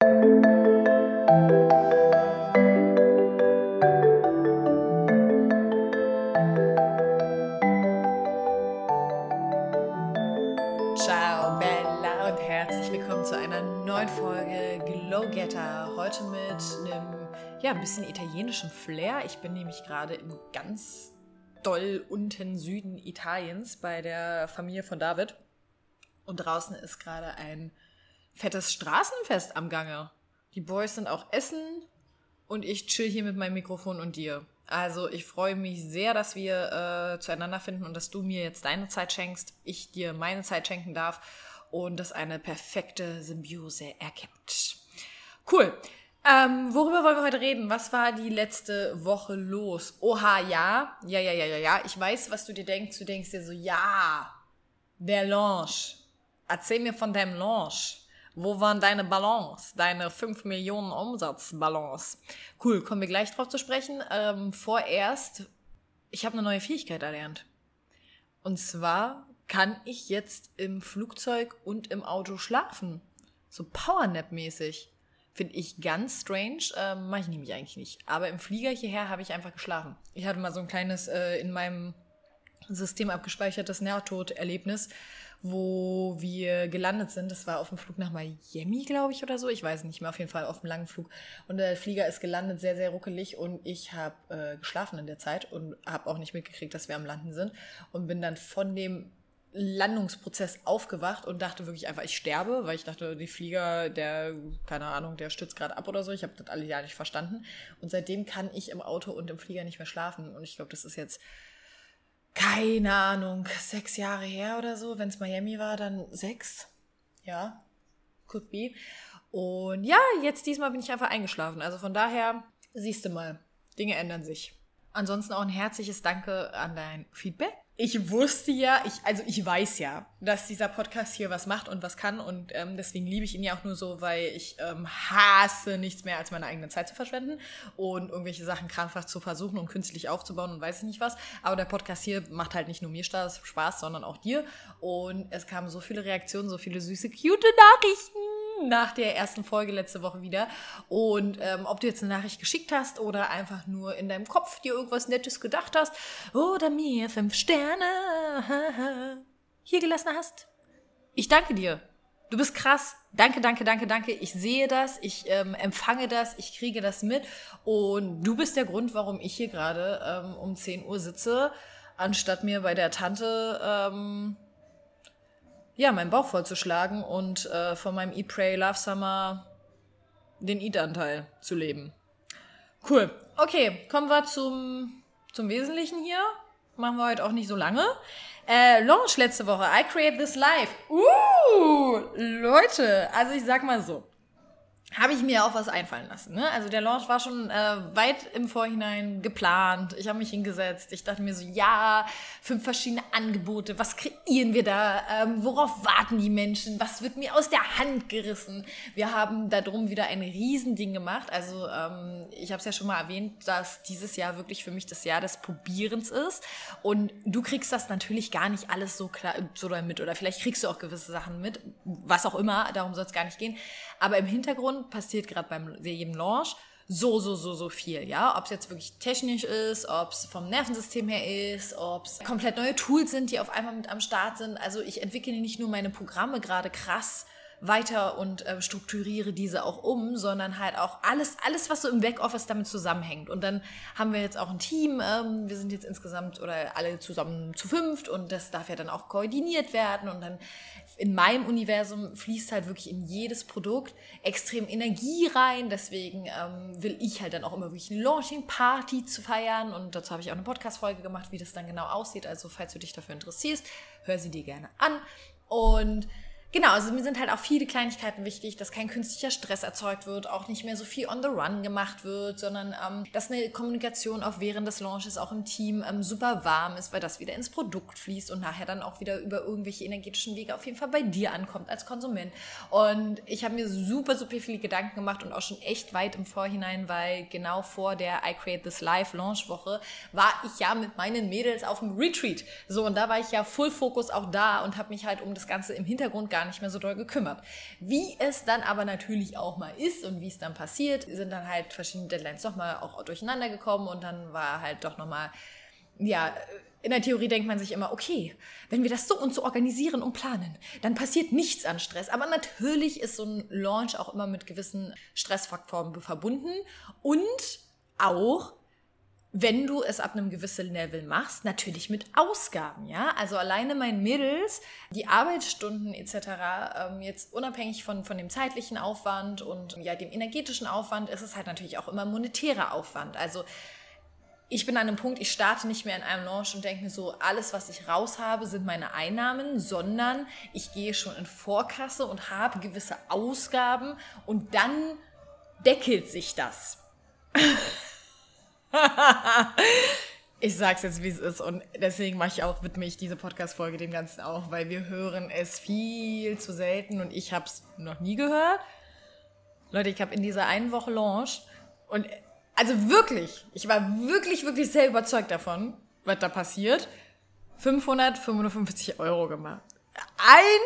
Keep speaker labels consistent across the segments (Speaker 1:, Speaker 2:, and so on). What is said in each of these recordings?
Speaker 1: Ciao Bella und herzlich willkommen zu einer neuen Folge Glow Getter. Heute mit einem ja, ein bisschen italienischen Flair. Ich bin nämlich gerade im ganz doll unten Süden Italiens bei der Familie von David. Und draußen ist gerade ein fettes Straßenfest am Gange. Die Boys sind auch essen und ich chill hier mit meinem Mikrofon und dir. Also ich freue mich sehr, dass wir äh, zueinander finden und dass du mir jetzt deine Zeit schenkst, ich dir meine Zeit schenken darf und das eine perfekte Symbiose ergibt. Cool. Ähm, worüber wollen wir heute reden? Was war die letzte Woche los? Oha, ja. Ja, ja, ja, ja, ja. Ich weiß, was du dir denkst. Du denkst dir so, ja, der Launch. Erzähl mir von deinem Launch. Wo waren deine Ballons? Deine 5 Millionen Umsatzballons? Cool, kommen wir gleich drauf zu sprechen. Ähm, vorerst, ich habe eine neue Fähigkeit erlernt. Und zwar kann ich jetzt im Flugzeug und im Auto schlafen. So Powernap-mäßig. Finde ich ganz strange. Ähm, Mache ich nämlich eigentlich nicht. Aber im Flieger hierher habe ich einfach geschlafen. Ich hatte mal so ein kleines äh, in meinem System abgespeichertes Nahtoderlebnis, wo wir gelandet sind. Das war auf dem Flug nach Miami, glaube ich, oder so. Ich weiß nicht mehr, auf jeden Fall auf dem langen Flug. Und der Flieger ist gelandet, sehr, sehr ruckelig. Und ich habe äh, geschlafen in der Zeit und habe auch nicht mitgekriegt, dass wir am Landen sind. Und bin dann von dem Landungsprozess aufgewacht und dachte wirklich einfach, ich sterbe, weil ich dachte, die Flieger, der, keine Ahnung, der stürzt gerade ab oder so. Ich habe das alle ja nicht verstanden. Und seitdem kann ich im Auto und im Flieger nicht mehr schlafen. Und ich glaube, das ist jetzt, keine Ahnung, sechs Jahre her oder so. Wenn es Miami war, dann sechs. Ja, could be. Und ja, jetzt diesmal bin ich einfach eingeschlafen. Also von daher, siehst du mal, Dinge ändern sich. Ansonsten auch ein herzliches Danke an dein Feedback ich wusste ja, ich, also ich weiß ja, dass dieser Podcast hier was macht und was kann und ähm, deswegen liebe ich ihn ja auch nur so, weil ich ähm, hasse nichts mehr, als meine eigene Zeit zu verschwenden und irgendwelche Sachen krampfhaft zu versuchen und künstlich aufzubauen und weiß ich nicht was. Aber der Podcast hier macht halt nicht nur mir Spaß, sondern auch dir und es kamen so viele Reaktionen, so viele süße, cute Nachrichten nach der ersten Folge letzte Woche wieder. Und ähm, ob du jetzt eine Nachricht geschickt hast oder einfach nur in deinem Kopf dir irgendwas Nettes gedacht hast oder mir fünf Sterne hier gelassen hast. Ich danke dir. Du bist krass. Danke, danke, danke, danke. Ich sehe das, ich ähm, empfange das, ich kriege das mit. Und du bist der Grund, warum ich hier gerade ähm, um 10 Uhr sitze, anstatt mir bei der Tante ähm, ja, meinen Bauch vollzuschlagen und äh, von meinem Eat, Pray, Love Summer den Eat-Anteil zu leben. Cool. Okay, kommen wir zum, zum Wesentlichen hier. Machen wir heute auch nicht so lange. Äh, Launch letzte Woche. I Create This Life. Uh, Leute, also ich sag mal so habe ich mir auch was einfallen lassen. Ne? Also der Launch war schon äh, weit im Vorhinein geplant. Ich habe mich hingesetzt. Ich dachte mir so, ja, fünf verschiedene Angebote. Was kreieren wir da? Ähm, worauf warten die Menschen? Was wird mir aus der Hand gerissen? Wir haben darum wieder ein Riesending gemacht. Also ähm, ich habe es ja schon mal erwähnt, dass dieses Jahr wirklich für mich das Jahr des Probierens ist. Und du kriegst das natürlich gar nicht alles so klar so mit. Oder vielleicht kriegst du auch gewisse Sachen mit. Was auch immer. Darum soll es gar nicht gehen. Aber im Hintergrund passiert gerade beim jedem Launch so, so, so, so viel, ja. Ob es jetzt wirklich technisch ist, ob es vom Nervensystem her ist, ob es komplett neue Tools sind, die auf einmal mit am Start sind. Also ich entwickle nicht nur meine Programme gerade krass weiter und äh, strukturiere diese auch um, sondern halt auch alles, alles, was so im Backoffice damit zusammenhängt. Und dann haben wir jetzt auch ein Team. Ähm, wir sind jetzt insgesamt oder alle zusammen zu fünft und das darf ja dann auch koordiniert werden. Und dann in meinem Universum fließt halt wirklich in jedes Produkt extrem Energie rein. Deswegen ähm, will ich halt dann auch immer wirklich eine Launching-Party zu feiern. Und dazu habe ich auch eine Podcast-Folge gemacht, wie das dann genau aussieht. Also, falls du dich dafür interessierst, hör sie dir gerne an. Und Genau, also mir sind halt auch viele Kleinigkeiten wichtig, dass kein künstlicher Stress erzeugt wird, auch nicht mehr so viel on the run gemacht wird, sondern ähm, dass eine Kommunikation auch während des Launches auch im Team ähm, super warm ist, weil das wieder ins Produkt fließt und nachher dann auch wieder über irgendwelche energetischen Wege auf jeden Fall bei dir ankommt als Konsument. Und ich habe mir super, super viele Gedanken gemacht und auch schon echt weit im Vorhinein, weil genau vor der I Create This Live Launch Woche war ich ja mit meinen Mädels auf dem Retreat. So, und da war ich ja Full Focus auch da und habe mich halt um das Ganze im Hintergrund gar gar nicht mehr so doll gekümmert. Wie es dann aber natürlich auch mal ist und wie es dann passiert, sind dann halt verschiedene Deadlines doch mal auch durcheinander gekommen und dann war halt doch nochmal, ja, in der Theorie denkt man sich immer, okay, wenn wir das so und so organisieren und planen, dann passiert nichts an Stress. Aber natürlich ist so ein Launch auch immer mit gewissen Stressfaktoren verbunden und auch wenn du es ab einem gewissen Level machst, natürlich mit Ausgaben, ja. Also alleine meinen Mädels, die Arbeitsstunden etc., ähm, jetzt unabhängig von, von dem zeitlichen Aufwand und ja, dem energetischen Aufwand, ist es halt natürlich auch immer monetärer Aufwand. Also ich bin an einem Punkt, ich starte nicht mehr in einem Launch und denke mir so, alles, was ich raus habe, sind meine Einnahmen, sondern ich gehe schon in Vorkasse und habe gewisse Ausgaben und dann deckelt sich das. ich sag's jetzt, wie es ist und deswegen mache ich auch, widme ich diese Podcast-Folge dem Ganzen auch, weil wir hören es viel zu selten und ich habe es noch nie gehört. Leute, ich habe in dieser einen Woche Launch und also wirklich, ich war wirklich, wirklich sehr überzeugt davon, was da passiert. 555 Euro gemacht. Ein,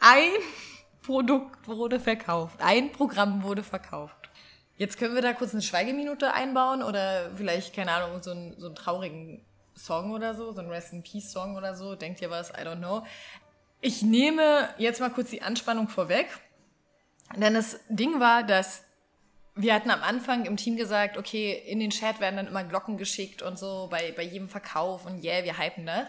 Speaker 1: ein Produkt wurde verkauft. Ein Programm wurde verkauft. Jetzt können wir da kurz eine Schweigeminute einbauen oder vielleicht, keine Ahnung, so einen, so einen traurigen Song oder so, so einen Rest in Peace Song oder so. Denkt ihr was? I don't know. Ich nehme jetzt mal kurz die Anspannung vorweg. Denn das Ding war, dass wir hatten am Anfang im Team gesagt, okay, in den Chat werden dann immer Glocken geschickt und so bei, bei jedem Verkauf und yeah, wir hypen das.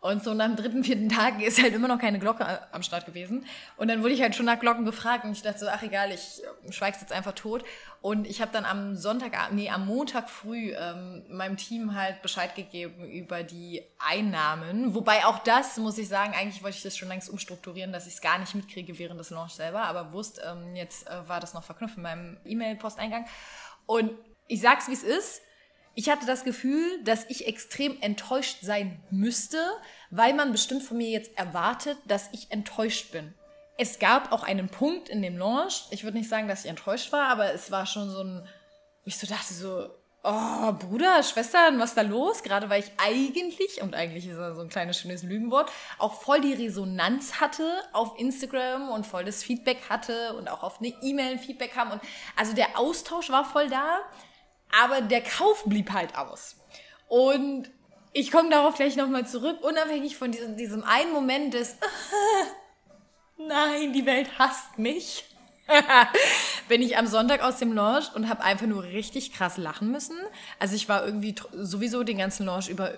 Speaker 1: Und so nach dem dritten, vierten Tag ist halt immer noch keine Glocke am Start gewesen. Und dann wurde ich halt schon nach Glocken gefragt und ich dachte so, ach egal, ich äh, schweig's jetzt einfach tot. Und ich habe dann am Sonntag, nee, am Montag früh ähm, meinem Team halt Bescheid gegeben über die Einnahmen. Wobei auch das, muss ich sagen, eigentlich wollte ich das schon längst umstrukturieren, dass ich es gar nicht mitkriege während des Launch selber. Aber wusst, ähm, jetzt äh, war das noch verknüpft in meinem E-Mail-Posteingang. Und ich sag's, wie es ist ich hatte das Gefühl, dass ich extrem enttäuscht sein müsste, weil man bestimmt von mir jetzt erwartet, dass ich enttäuscht bin. Es gab auch einen Punkt in dem Launch, ich würde nicht sagen, dass ich enttäuscht war, aber es war schon so ein, ich so dachte so, oh, Bruder, Schwestern, was ist da los? Gerade weil ich eigentlich, und eigentlich ist das so ein kleines schönes Lügenwort, auch voll die Resonanz hatte auf Instagram und voll das Feedback hatte und auch auf eine E-Mail Feedback kam und also der Austausch war voll da, aber der Kauf blieb halt aus. Und ich komme darauf gleich nochmal zurück, unabhängig von diesem, diesem einen Moment des Nein, die Welt hasst mich. bin ich am Sonntag aus dem Launch und habe einfach nur richtig krass lachen müssen. Also ich war irgendwie sowieso den ganzen Launch über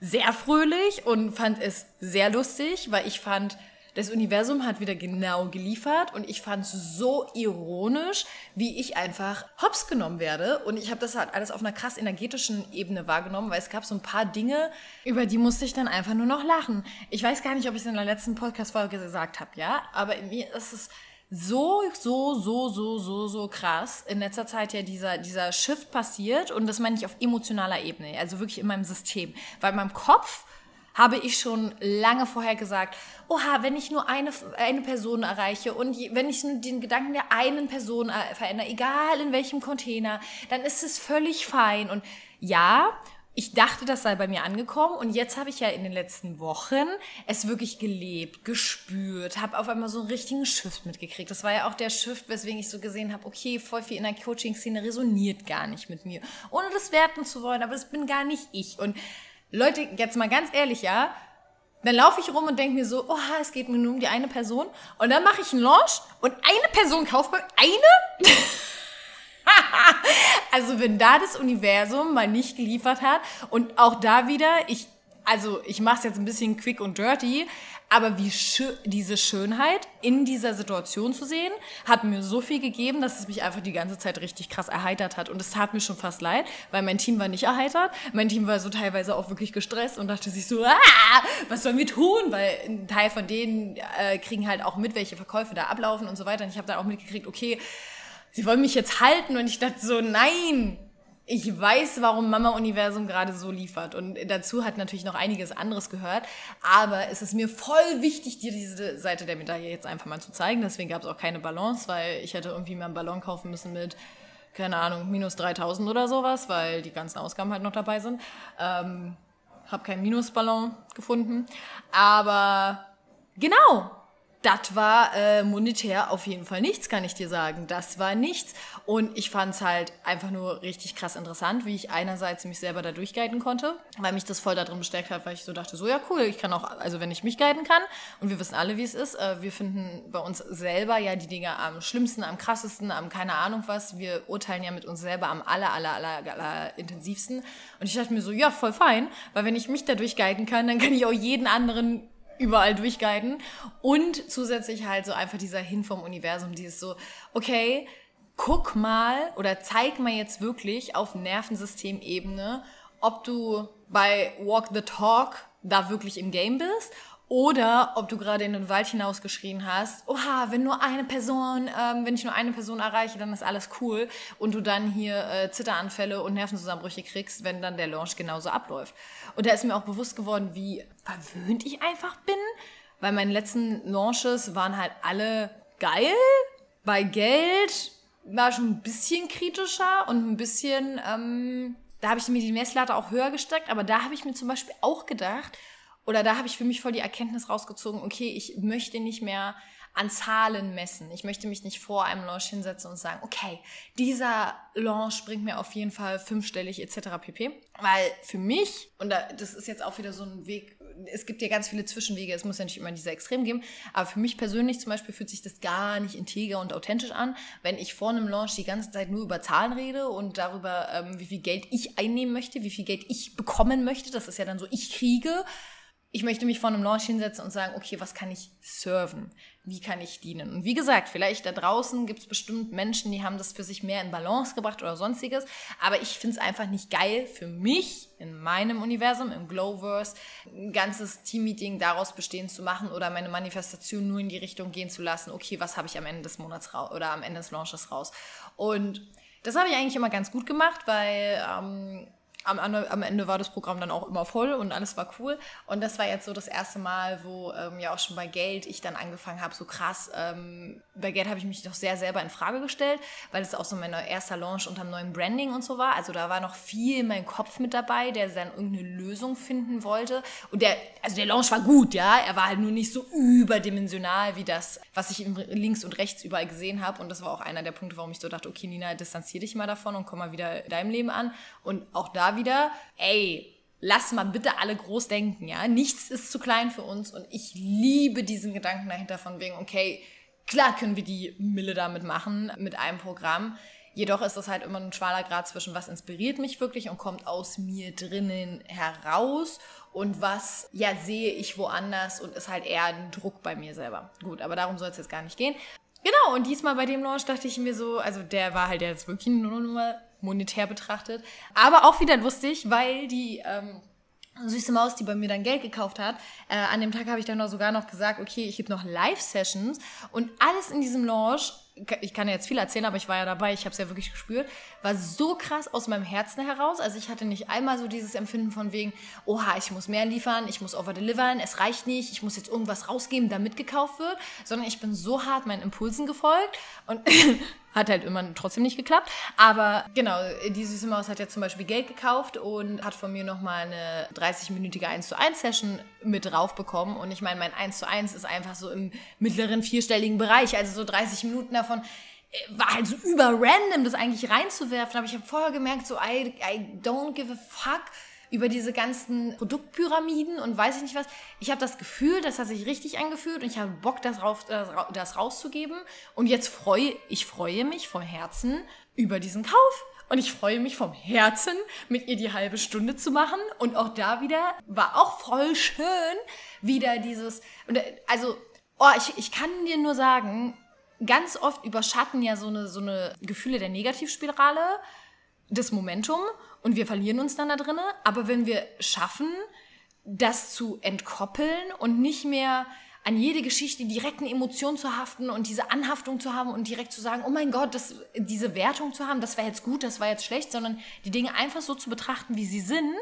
Speaker 1: sehr fröhlich und fand es sehr lustig, weil ich fand, das Universum hat wieder genau geliefert und ich fand es so ironisch, wie ich einfach hops genommen werde. Und ich habe das halt alles auf einer krass energetischen Ebene wahrgenommen, weil es gab so ein paar Dinge, über die musste ich dann einfach nur noch lachen. Ich weiß gar nicht, ob ich es in der letzten Podcast-Folge gesagt habe, ja, aber in mir ist es so, so, so, so, so, so krass in letzter Zeit ja dieser, dieser Shift passiert und das meine ich auf emotionaler Ebene, also wirklich in meinem System. Weil in meinem Kopf habe ich schon lange vorher gesagt, oha, wenn ich nur eine, eine Person erreiche und wenn ich nur den Gedanken der einen Person äh, verändere, egal in welchem Container, dann ist es völlig fein. Und ja, ich dachte, das sei bei mir angekommen und jetzt habe ich ja in den letzten Wochen es wirklich gelebt, gespürt, habe auf einmal so einen richtigen Shift mitgekriegt. Das war ja auch der Shift, weswegen ich so gesehen habe, okay, voll viel in der Coaching-Szene resoniert gar nicht mit mir, ohne das werten zu wollen, aber das bin gar nicht ich. Und Leute, jetzt mal ganz ehrlich, ja, dann laufe ich rum und denke mir so, oha, es geht mir nur um die eine Person. Und dann mache ich einen Launch und eine Person kauft mir eine. also wenn da das Universum mal nicht geliefert hat und auch da wieder, ich, also ich mache es jetzt ein bisschen quick und dirty, aber wie schön, diese Schönheit in dieser Situation zu sehen, hat mir so viel gegeben, dass es mich einfach die ganze Zeit richtig krass erheitert hat. Und es tat mir schon fast leid, weil mein Team war nicht erheitert. Mein Team war so teilweise auch wirklich gestresst und dachte sich so, ah, was sollen wir tun? Weil ein Teil von denen äh, kriegen halt auch mit, welche Verkäufe da ablaufen und so weiter. Und ich habe dann auch mitgekriegt, okay, sie wollen mich jetzt halten. Und ich dachte so, nein, ich weiß, warum Mama Universum gerade so liefert. Und dazu hat natürlich noch einiges anderes gehört. Aber es ist mir voll wichtig, dir diese Seite der Medaille jetzt einfach mal zu zeigen. Deswegen gab es auch keine Balance, weil ich hätte irgendwie mal einen Ballon kaufen müssen mit, keine Ahnung, minus 3000 oder sowas, weil die ganzen Ausgaben halt noch dabei sind. Ähm, hab keinen Minusballon gefunden. Aber genau, das war äh, monetär auf jeden Fall nichts, kann ich dir sagen. Das war nichts. Und ich fand es halt einfach nur richtig krass interessant, wie ich einerseits mich selber da durchguiden konnte, weil mich das voll darin bestärkt hat, weil ich so dachte, so ja cool, ich kann auch, also wenn ich mich guiden kann, und wir wissen alle, wie es ist, äh, wir finden bei uns selber ja die Dinge am schlimmsten, am krassesten, am keine Ahnung was. Wir urteilen ja mit uns selber am aller, aller, aller, aller intensivsten. Und ich dachte mir so, ja, voll fein, weil wenn ich mich da durchguiden kann, dann kann ich auch jeden anderen überall durchguiden. Und zusätzlich halt so einfach dieser Hin vom Universum, dieses so, okay, guck mal oder zeig mal jetzt wirklich auf Nervensystemebene, ob du bei Walk the Talk da wirklich im Game bist oder ob du gerade in den Wald hinausgeschrien hast, oha, wenn nur eine Person, ähm, wenn ich nur eine Person erreiche, dann ist alles cool. Und du dann hier äh, Zitteranfälle und Nervenzusammenbrüche kriegst, wenn dann der Launch genauso abläuft. Und da ist mir auch bewusst geworden, wie verwöhnt ich einfach bin, weil meine letzten Launches waren halt alle geil. Bei Geld war schon ein bisschen kritischer und ein bisschen, ähm, da habe ich mir die Messlatte auch höher gesteckt, aber da habe ich mir zum Beispiel auch gedacht, oder da habe ich für mich voll die Erkenntnis rausgezogen, okay, ich möchte nicht mehr an Zahlen messen. Ich möchte mich nicht vor einem Launch hinsetzen und sagen, okay, dieser Launch bringt mir auf jeden Fall fünfstellig etc. pp. Weil für mich, und das ist jetzt auch wieder so ein Weg, es gibt ja ganz viele Zwischenwege, es muss ja nicht immer diese Extrem geben, aber für mich persönlich zum Beispiel fühlt sich das gar nicht integer und authentisch an, wenn ich vor einem Launch die ganze Zeit nur über Zahlen rede und darüber, ähm, wie viel Geld ich einnehmen möchte, wie viel Geld ich bekommen möchte. Das ist ja dann so, ich kriege ich möchte mich vor einem Launch hinsetzen und sagen, okay, was kann ich serven? Wie kann ich dienen? Und wie gesagt, vielleicht da draußen gibt es bestimmt Menschen, die haben das für sich mehr in Balance gebracht oder sonstiges. Aber ich finde es einfach nicht geil für mich in meinem Universum, im Glowverse, ein ganzes Team-Meeting daraus bestehen zu machen oder meine Manifestation nur in die Richtung gehen zu lassen, okay, was habe ich am Ende des Monats raus oder am Ende des Launches raus? Und das habe ich eigentlich immer ganz gut gemacht, weil ähm, am, am, Ende war das Programm dann auch immer voll und alles war cool. Und das war jetzt so das erste Mal, wo ähm, ja auch schon bei Geld ich dann angefangen habe, so krass. Ähm, bei Geld habe ich mich doch sehr selber in Frage gestellt, weil es auch so mein erster Launch unter dem neuen Branding und so war. Also da war noch viel in meinem Kopf mit dabei, der dann irgendeine Lösung finden wollte. Und der, also der Launch war gut, ja. Er war halt nur nicht so überdimensional wie das, was ich links und rechts überall gesehen habe. Und das war auch einer der Punkte, warum ich so dachte, okay, Nina, distanziere dich mal davon und komm mal wieder in deinem Leben an. Und auch da wieder, ey, lass mal bitte alle groß denken, ja. Nichts ist zu klein für uns und ich liebe diesen Gedanken dahinter von wegen, okay, klar können wir die Mille damit machen mit einem Programm. Jedoch ist das halt immer ein schmaler Grad zwischen, was inspiriert mich wirklich und kommt aus mir drinnen heraus und was, ja, sehe ich woanders und ist halt eher ein Druck bei mir selber. Gut, aber darum soll es jetzt gar nicht gehen. Genau, und diesmal bei dem Launch dachte ich mir so, also der war halt jetzt wirklich nur, nur monetär betrachtet. Aber auch wieder lustig, weil die ähm, süße Maus, die bei mir dann Geld gekauft hat, äh, an dem Tag habe ich dann noch sogar noch gesagt, okay, ich gebe noch Live-Sessions und alles in diesem Launch ich kann ja jetzt viel erzählen, aber ich war ja dabei, ich habe es ja wirklich gespürt, war so krass aus meinem Herzen heraus. Also ich hatte nicht einmal so dieses Empfinden von wegen, oha, ich muss mehr liefern, ich muss overdelivern, es reicht nicht, ich muss jetzt irgendwas rausgeben, damit gekauft wird, sondern ich bin so hart meinen Impulsen gefolgt und hat halt immer trotzdem nicht geklappt. Aber genau, die süße Maus hat ja zum Beispiel Geld gekauft und hat von mir nochmal eine 30-minütige 1 zu 1 Session mit drauf bekommen. Und ich meine, mein 1 zu 1 ist einfach so im mittleren vierstelligen Bereich, also so 30 Minuten davon äh, war halt so über random, das eigentlich reinzuwerfen. Aber ich habe vorher gemerkt, so, I, I don't give a fuck über diese ganzen Produktpyramiden und weiß ich nicht was. Ich habe das Gefühl, das hat sich richtig angefühlt und ich habe Bock, das, rauf, das rauszugeben. Und jetzt freue ich freue mich vom Herzen über diesen Kauf. Und ich freue mich vom Herzen, mit ihr die halbe Stunde zu machen. Und auch da wieder war auch voll schön, wieder dieses. Also, oh, ich, ich kann dir nur sagen, ganz oft überschatten ja so eine, so eine Gefühle der Negativspirale das Momentum und wir verlieren uns dann da drinne. Aber wenn wir schaffen, das zu entkoppeln und nicht mehr an jede Geschichte direkt eine Emotion zu haften und diese Anhaftung zu haben und direkt zu sagen, oh mein Gott, das, diese Wertung zu haben, das war jetzt gut, das war jetzt schlecht, sondern die Dinge einfach so zu betrachten, wie sie sind,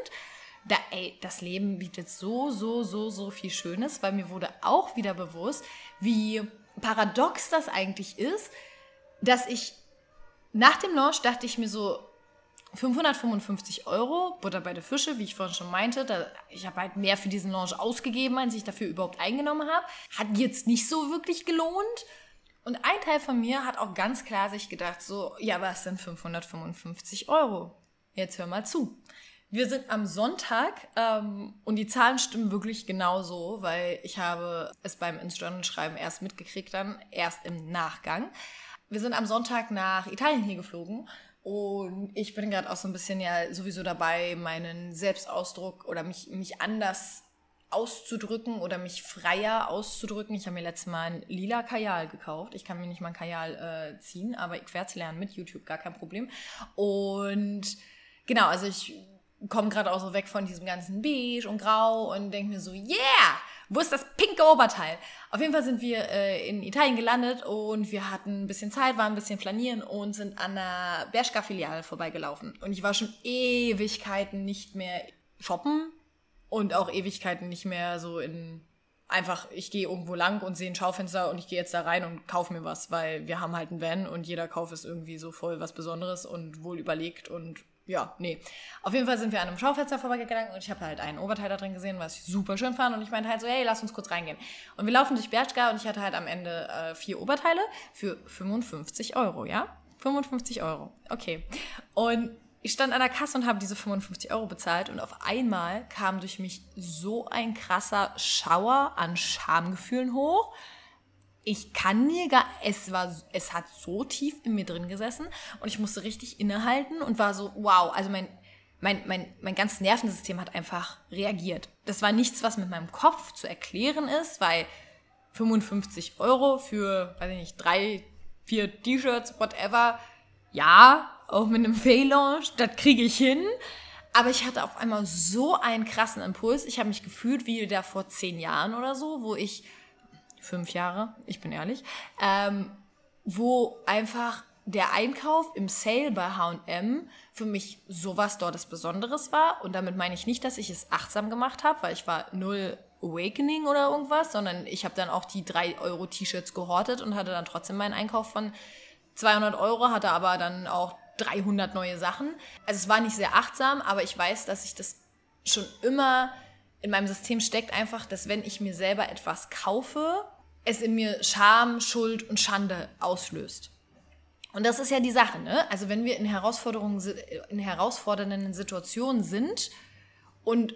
Speaker 1: da, ey, das Leben bietet so, so, so, so viel Schönes, weil mir wurde auch wieder bewusst, wie paradox das eigentlich ist, dass ich nach dem Launch dachte ich mir so, 555 Euro, Butter bei der Fische, wie ich vorhin schon meinte. Da, ich habe halt mehr für diesen Launch ausgegeben, als ich dafür überhaupt eingenommen habe. Hat jetzt nicht so wirklich gelohnt. Und ein Teil von mir hat auch ganz klar sich gedacht, so, ja, was sind 555 Euro? Jetzt hör mal zu. Wir sind am Sonntag ähm, und die Zahlen stimmen wirklich genau so, weil ich habe es beim ins Journal schreiben erst mitgekriegt, dann erst im Nachgang. Wir sind am Sonntag nach Italien hier geflogen und ich bin gerade auch so ein bisschen ja sowieso dabei, meinen Selbstausdruck oder mich, mich anders auszudrücken oder mich freier auszudrücken. Ich habe mir letztes Mal ein lila Kajal gekauft. Ich kann mir nicht mal ein Kajal äh, ziehen, aber ich werde es lernen mit YouTube, gar kein Problem. Und genau, also ich komme gerade auch so weg von diesem ganzen Beige und Grau und denke mir so, yeah, wo ist das pinke Oberteil? Auf jeden Fall sind wir äh, in Italien gelandet und wir hatten ein bisschen Zeit, waren ein bisschen flanieren und sind an der Bershka-Filiale vorbeigelaufen. Und ich war schon Ewigkeiten nicht mehr shoppen und auch Ewigkeiten nicht mehr so in einfach, ich gehe irgendwo lang und sehe ein Schaufenster und ich gehe jetzt da rein und kaufe mir was, weil wir haben halt einen Van und jeder Kauf ist irgendwie so voll was Besonderes und wohl überlegt und ja, nee. Auf jeden Fall sind wir an einem Schaufenster vorbeigegangen und ich habe halt einen Oberteil da drin gesehen, was ich super schön fand. Und ich meinte halt so, hey, lass uns kurz reingehen. Und wir laufen durch Berchtesgaden und ich hatte halt am Ende äh, vier Oberteile für 55 Euro, ja? 55 Euro, okay. Und ich stand an der Kasse und habe diese 55 Euro bezahlt und auf einmal kam durch mich so ein krasser Schauer an Schamgefühlen hoch ich kann mir gar, es war, es hat so tief in mir drin gesessen und ich musste richtig innehalten und war so, wow, also mein, mein, mein, mein ganzes Nervensystem hat einfach reagiert. Das war nichts, was mit meinem Kopf zu erklären ist, weil 55 Euro für, weiß ich nicht, drei, vier T-Shirts, whatever, ja, auch mit einem Fail-Launch, das kriege ich hin. Aber ich hatte auf einmal so einen krassen Impuls. Ich habe mich gefühlt wie da vor zehn Jahren oder so, wo ich fünf Jahre, ich bin ehrlich, ähm, wo einfach der Einkauf im Sale bei H&M für mich sowas dort das Besonderes war. Und damit meine ich nicht, dass ich es achtsam gemacht habe, weil ich war null Awakening oder irgendwas, sondern ich habe dann auch die 3 Euro T-Shirts gehortet und hatte dann trotzdem meinen Einkauf von 200 Euro, hatte aber dann auch 300 neue Sachen. Also es war nicht sehr achtsam, aber ich weiß, dass ich das schon immer in meinem System steckt einfach, dass wenn ich mir selber etwas kaufe, es in mir Scham, Schuld und Schande auslöst. Und das ist ja die Sache, ne? Also wenn wir in Herausforderungen, in herausfordernden Situationen sind und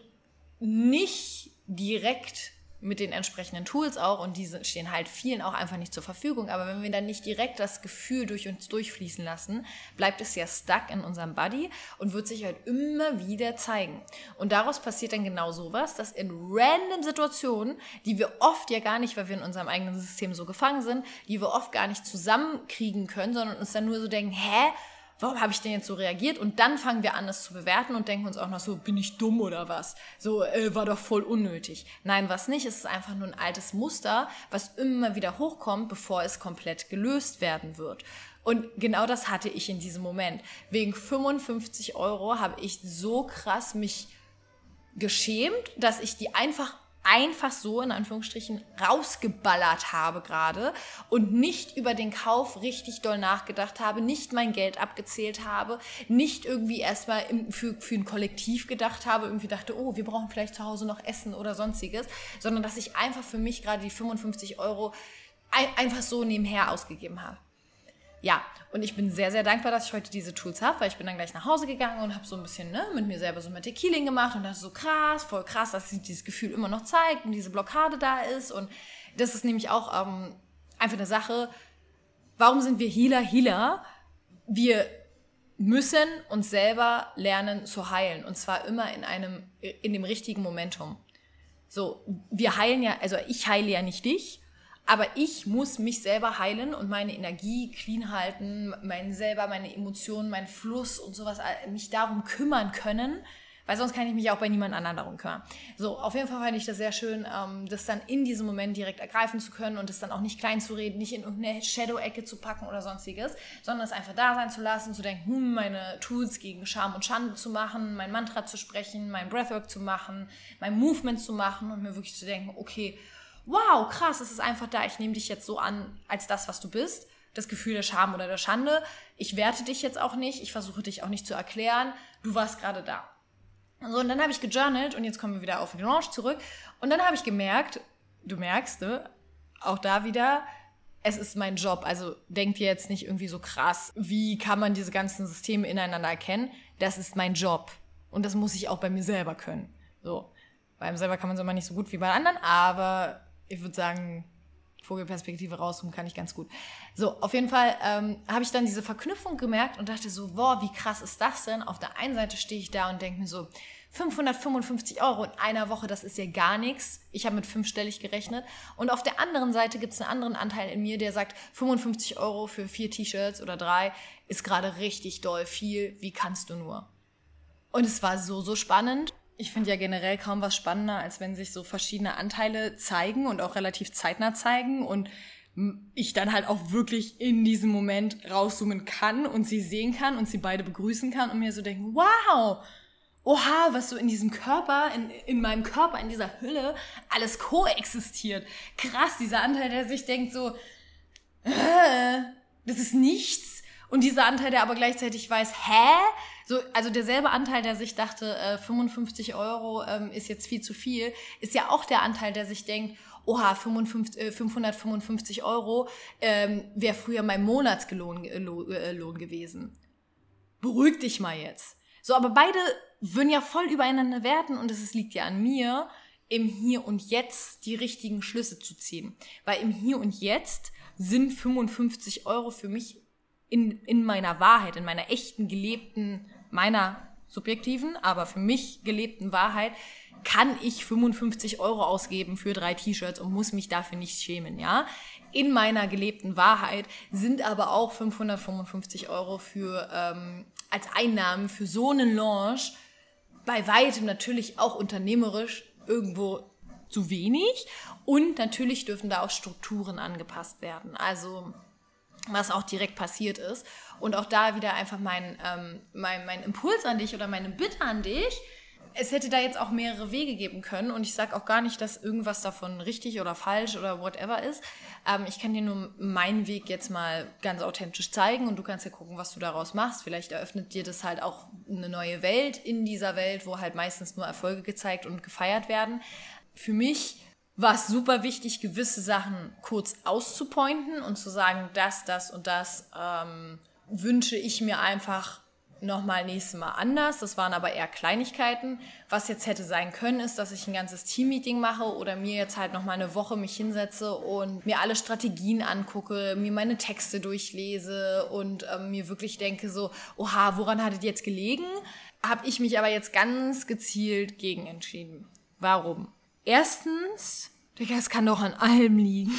Speaker 1: nicht direkt mit den entsprechenden Tools auch und die stehen halt vielen auch einfach nicht zur Verfügung. Aber wenn wir dann nicht direkt das Gefühl durch uns durchfließen lassen, bleibt es ja stuck in unserem Body und wird sich halt immer wieder zeigen. Und daraus passiert dann genau sowas, dass in random Situationen, die wir oft ja gar nicht, weil wir in unserem eigenen System so gefangen sind, die wir oft gar nicht zusammenkriegen können, sondern uns dann nur so denken, hä? Warum habe ich denn jetzt so reagiert? Und dann fangen wir an, es zu bewerten und denken uns auch noch so, bin ich dumm oder was? So, äh, war doch voll unnötig. Nein, was nicht, es ist einfach nur ein altes Muster, was immer wieder hochkommt, bevor es komplett gelöst werden wird. Und genau das hatte ich in diesem Moment. Wegen 55 Euro habe ich so krass mich geschämt, dass ich die einfach einfach so in Anführungsstrichen rausgeballert habe gerade und nicht über den Kauf richtig doll nachgedacht habe, nicht mein Geld abgezählt habe, nicht irgendwie erstmal für, für ein Kollektiv gedacht habe, irgendwie dachte, oh, wir brauchen vielleicht zu Hause noch Essen oder sonstiges, sondern dass ich einfach für mich gerade die 55 Euro einfach so nebenher ausgegeben habe ja, und ich bin sehr, sehr dankbar, dass ich heute diese Tools habe, weil ich bin dann gleich nach Hause gegangen und habe so ein bisschen ne, mit mir selber so mit Tequiling gemacht und das ist so krass, voll krass, dass sich dieses Gefühl immer noch zeigt und diese Blockade da ist. Und das ist nämlich auch ähm, einfach eine Sache, warum sind wir Healer, Healer? Wir müssen uns selber lernen zu heilen und zwar immer in einem, in dem richtigen Momentum. So, wir heilen ja, also ich heile ja nicht dich, aber ich muss mich selber heilen und meine Energie clean halten, mein selber, meine Emotionen, mein Fluss und sowas, äh, mich darum kümmern können, weil sonst kann ich mich auch bei niemand anderem darum kümmern. So, auf jeden Fall fand ich das sehr schön, ähm, das dann in diesem Moment direkt ergreifen zu können und es dann auch nicht klein zu reden, nicht in irgendeine Shadow-Ecke zu packen oder sonstiges, sondern es einfach da sein zu lassen, zu denken, hm, meine Tools gegen Scham und Schande zu machen, mein Mantra zu sprechen, mein Breathwork zu machen, mein Movement zu machen und mir wirklich zu denken, okay, wow, krass, es ist einfach da, ich nehme dich jetzt so an, als das, was du bist. das Gefühl der Scham oder der Schande. Ich werte dich jetzt auch nicht, ich versuche dich auch nicht zu erklären. Du warst gerade da. So, und dann habe ich gejournalt und jetzt kommen wir wieder auf den Launch zurück. Und dann habe ich gemerkt, du merkst, ne, auch da wieder, es ist mein Job. Also denkt ihr jetzt nicht irgendwie so krass, wie kann man diese ganzen Systeme ineinander erkennen? Das ist mein Job. Und das muss ich auch bei mir selber können. So. Bei einem selber kann man es immer nicht so gut wie bei anderen, aber ich würde sagen, Vogelperspektive rausholen kann ich ganz gut. So, auf jeden Fall ähm, habe ich dann diese Verknüpfung gemerkt und dachte so, boah, wie krass ist das denn? Auf der einen Seite stehe ich da und denke mir so, 555 Euro in einer Woche, das ist ja gar nichts. Ich habe mit fünfstellig gerechnet. Und auf der anderen Seite gibt es einen anderen Anteil in mir, der sagt, 55 Euro für vier T-Shirts oder drei ist gerade richtig doll viel. Wie kannst du nur? Und es war so, so spannend. Ich finde ja generell kaum was spannender, als wenn sich so verschiedene Anteile zeigen und auch relativ zeitnah zeigen und ich dann halt auch wirklich in diesem Moment rauszoomen kann und sie sehen kann und sie beide begrüßen kann und mir so denken, wow, oha, was so in diesem Körper, in, in meinem Körper, in dieser Hülle alles koexistiert. Krass, dieser Anteil, der sich denkt so, äh, das ist nichts. Und dieser Anteil, der aber gleichzeitig weiß, hä? So, also derselbe Anteil, der sich dachte, äh, 55 Euro ähm, ist jetzt viel zu viel, ist ja auch der Anteil, der sich denkt, oha, 55, äh, 555 Euro ähm, wäre früher mein Monatslohn äh, äh, Lohn gewesen. Beruhig dich mal jetzt. So, aber beide würden ja voll übereinander werten und es liegt ja an mir, im Hier und Jetzt die richtigen Schlüsse zu ziehen. Weil im Hier und Jetzt sind 55 Euro für mich in, in meiner Wahrheit, in meiner echten gelebten meiner subjektiven, aber für mich gelebten Wahrheit kann ich 55 Euro ausgeben für drei T-Shirts und muss mich dafür nicht schämen, ja. In meiner gelebten Wahrheit sind aber auch 555 Euro für ähm, als Einnahmen für so einen Launch bei weitem natürlich auch unternehmerisch irgendwo zu wenig und natürlich dürfen da auch Strukturen angepasst werden. Also was auch direkt passiert ist. Und auch da wieder einfach mein, ähm, mein, mein Impuls an dich oder meine Bitte an dich. Es hätte da jetzt auch mehrere Wege geben können und ich sage auch gar nicht, dass irgendwas davon richtig oder falsch oder whatever ist. Ähm, ich kann dir nur meinen Weg jetzt mal ganz authentisch zeigen und du kannst ja gucken, was du daraus machst. Vielleicht eröffnet dir das halt auch eine neue Welt in dieser Welt, wo halt meistens nur Erfolge gezeigt und gefeiert werden. Für mich war es super wichtig, gewisse Sachen kurz auszupointen und zu sagen, das, das und das ähm, wünsche ich mir einfach nochmal nächstes Mal anders. Das waren aber eher Kleinigkeiten. Was jetzt hätte sein können, ist, dass ich ein ganzes Teammeeting mache oder mir jetzt halt nochmal eine Woche mich hinsetze und mir alle Strategien angucke, mir meine Texte durchlese und ähm, mir wirklich denke so, oha, woran hat es jetzt gelegen? Habe ich mich aber jetzt ganz gezielt gegen entschieden. Warum? Erstens, Digga, es kann doch an allem liegen.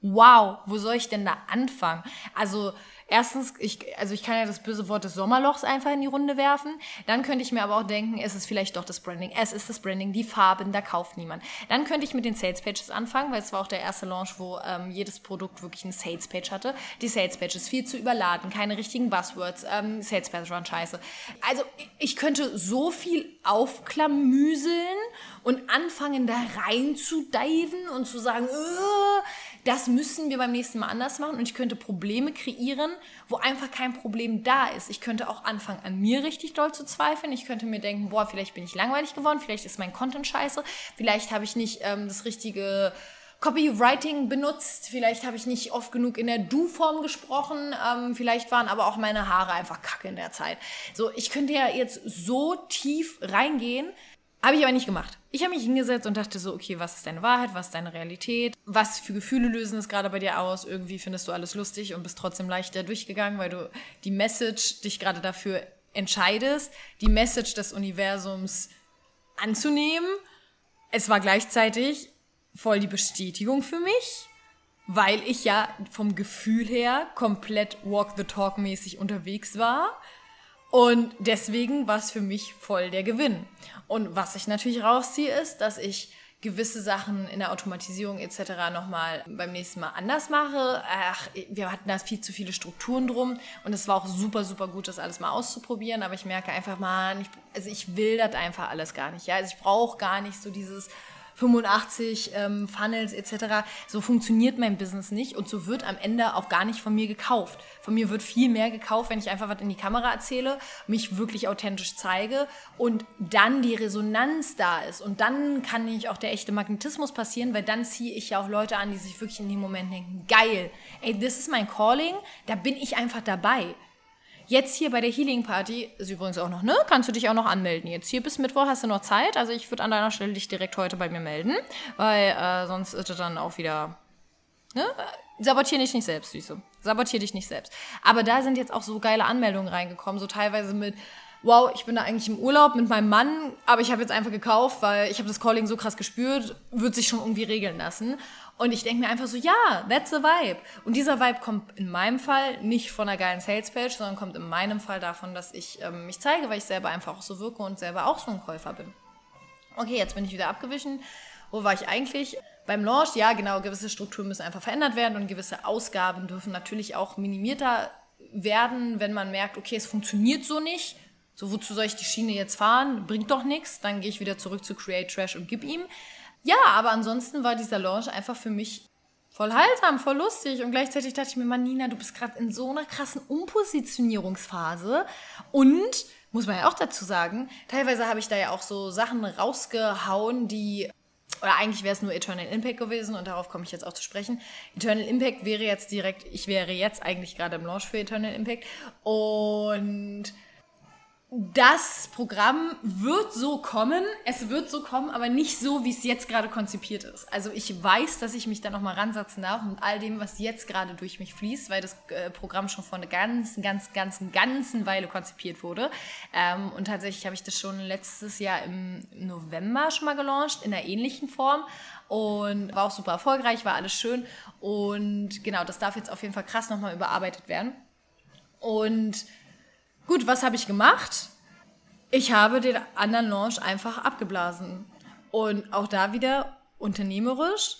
Speaker 1: Wow, wo soll ich denn da anfangen? Also, erstens, ich, also ich kann ja das böse Wort des Sommerlochs einfach in die Runde werfen. Dann könnte ich mir aber auch denken, es ist vielleicht doch das Branding. Es ist das Branding, die Farben, da kauft niemand. Dann könnte ich mit den Sales Pages anfangen, weil es war auch der erste Launch, wo ähm, jedes Produkt wirklich eine Sales Page hatte. Die Sales Page ist viel zu überladen, keine richtigen Buzzwords, ähm, Sales Page waren scheiße. Also ich könnte so viel aufklamüseln und anfangen da rein zu diven und zu sagen, äh, das müssen wir beim nächsten Mal anders machen und ich könnte Probleme kreieren, wo einfach kein Problem da ist. Ich könnte auch anfangen, an mir richtig doll zu zweifeln. Ich könnte mir denken, boah, vielleicht bin ich langweilig geworden, vielleicht ist mein Content scheiße, vielleicht habe ich nicht ähm, das richtige Copywriting benutzt, vielleicht habe ich nicht oft genug in der Du-Form gesprochen, ähm, vielleicht waren aber auch meine Haare einfach kacke in der Zeit. So, ich könnte ja jetzt so tief reingehen, habe ich aber nicht gemacht. Ich habe mich hingesetzt und dachte so, okay, was ist deine Wahrheit, was ist deine Realität, was für Gefühle lösen es gerade bei dir aus, irgendwie findest du alles lustig und bist trotzdem leichter durchgegangen, weil du die Message dich gerade dafür entscheidest, die Message des Universums anzunehmen. Es war gleichzeitig voll die Bestätigung für mich, weil ich ja vom Gefühl her komplett Walk the Talk mäßig unterwegs war und deswegen war es für mich voll der Gewinn. Und was ich natürlich rausziehe, ist, dass ich gewisse Sachen in der Automatisierung etc. nochmal beim nächsten Mal anders mache. Ach, wir hatten da viel zu viele Strukturen drum und es war auch super, super gut, das alles mal auszuprobieren, aber ich merke einfach mal, ich, also ich will das einfach alles gar nicht. Ja? Also ich brauche gar nicht so dieses 85 ähm, Funnels etc. So funktioniert mein Business nicht und so wird am Ende auch gar nicht von mir gekauft. Von mir wird viel mehr gekauft, wenn ich einfach was in die Kamera erzähle, mich wirklich authentisch zeige und dann die Resonanz da ist. Und dann kann nämlich auch der echte Magnetismus passieren, weil dann ziehe ich ja auch Leute an, die sich wirklich in dem Moment denken, geil, ey, das ist mein Calling, da bin ich einfach dabei. Jetzt hier bei der Healing Party ist übrigens auch noch, ne? Kannst du dich auch noch anmelden. Jetzt hier bis Mittwoch hast du noch Zeit. Also ich würde an deiner Stelle dich direkt heute bei mir melden, weil äh, sonst ist es dann auch wieder. Ne? Sabotier dich nicht selbst, Süße. Sabotier dich nicht selbst. Aber da sind jetzt auch so geile Anmeldungen reingekommen, so teilweise mit wow, ich bin da eigentlich im Urlaub mit meinem Mann, aber ich habe jetzt einfach gekauft, weil ich habe das Calling so krass gespürt, wird sich schon irgendwie regeln lassen. Und ich denke mir einfach so, ja, that's the vibe. Und dieser Vibe kommt in meinem Fall nicht von einer geilen Salespage, sondern kommt in meinem Fall davon, dass ich ähm, mich zeige, weil ich selber einfach auch so wirke und selber auch so ein Käufer bin. Okay, jetzt bin ich wieder abgewichen. Wo war ich eigentlich? Beim Launch, ja, genau, gewisse Strukturen müssen einfach verändert werden und gewisse Ausgaben dürfen natürlich auch minimierter werden, wenn man merkt, okay, es funktioniert so nicht. So, wozu soll ich die Schiene jetzt fahren? Bringt doch nichts. Dann gehe ich wieder zurück zu Create Trash und gib ihm. Ja, aber ansonsten war dieser Launch einfach für mich voll heilsam, voll lustig. Und gleichzeitig dachte ich mir, Mann, Nina, du bist gerade in so einer krassen Umpositionierungsphase. Und, muss man ja auch dazu sagen, teilweise habe ich da ja auch so Sachen rausgehauen, die oder eigentlich wäre es nur Eternal Impact gewesen und darauf komme ich jetzt auch zu sprechen. Eternal Impact wäre jetzt direkt, ich wäre jetzt eigentlich gerade im Launch für Eternal Impact und das Programm wird so kommen, es wird so kommen, aber nicht so, wie es jetzt gerade konzipiert ist. Also ich weiß, dass ich mich da nochmal ransetzen darf mit all dem, was jetzt gerade durch mich fließt, weil das äh, Programm schon vor einer ganzen, ganz, ganzen, ganzen Weile konzipiert wurde. Ähm, und tatsächlich habe ich das schon letztes Jahr im November schon mal gelauncht, in einer ähnlichen Form. Und war auch super erfolgreich, war alles schön. Und genau, das darf jetzt auf jeden Fall krass nochmal überarbeitet werden. Und Gut, was habe ich gemacht? Ich habe den anderen Launch einfach abgeblasen. Und auch da wieder unternehmerisch.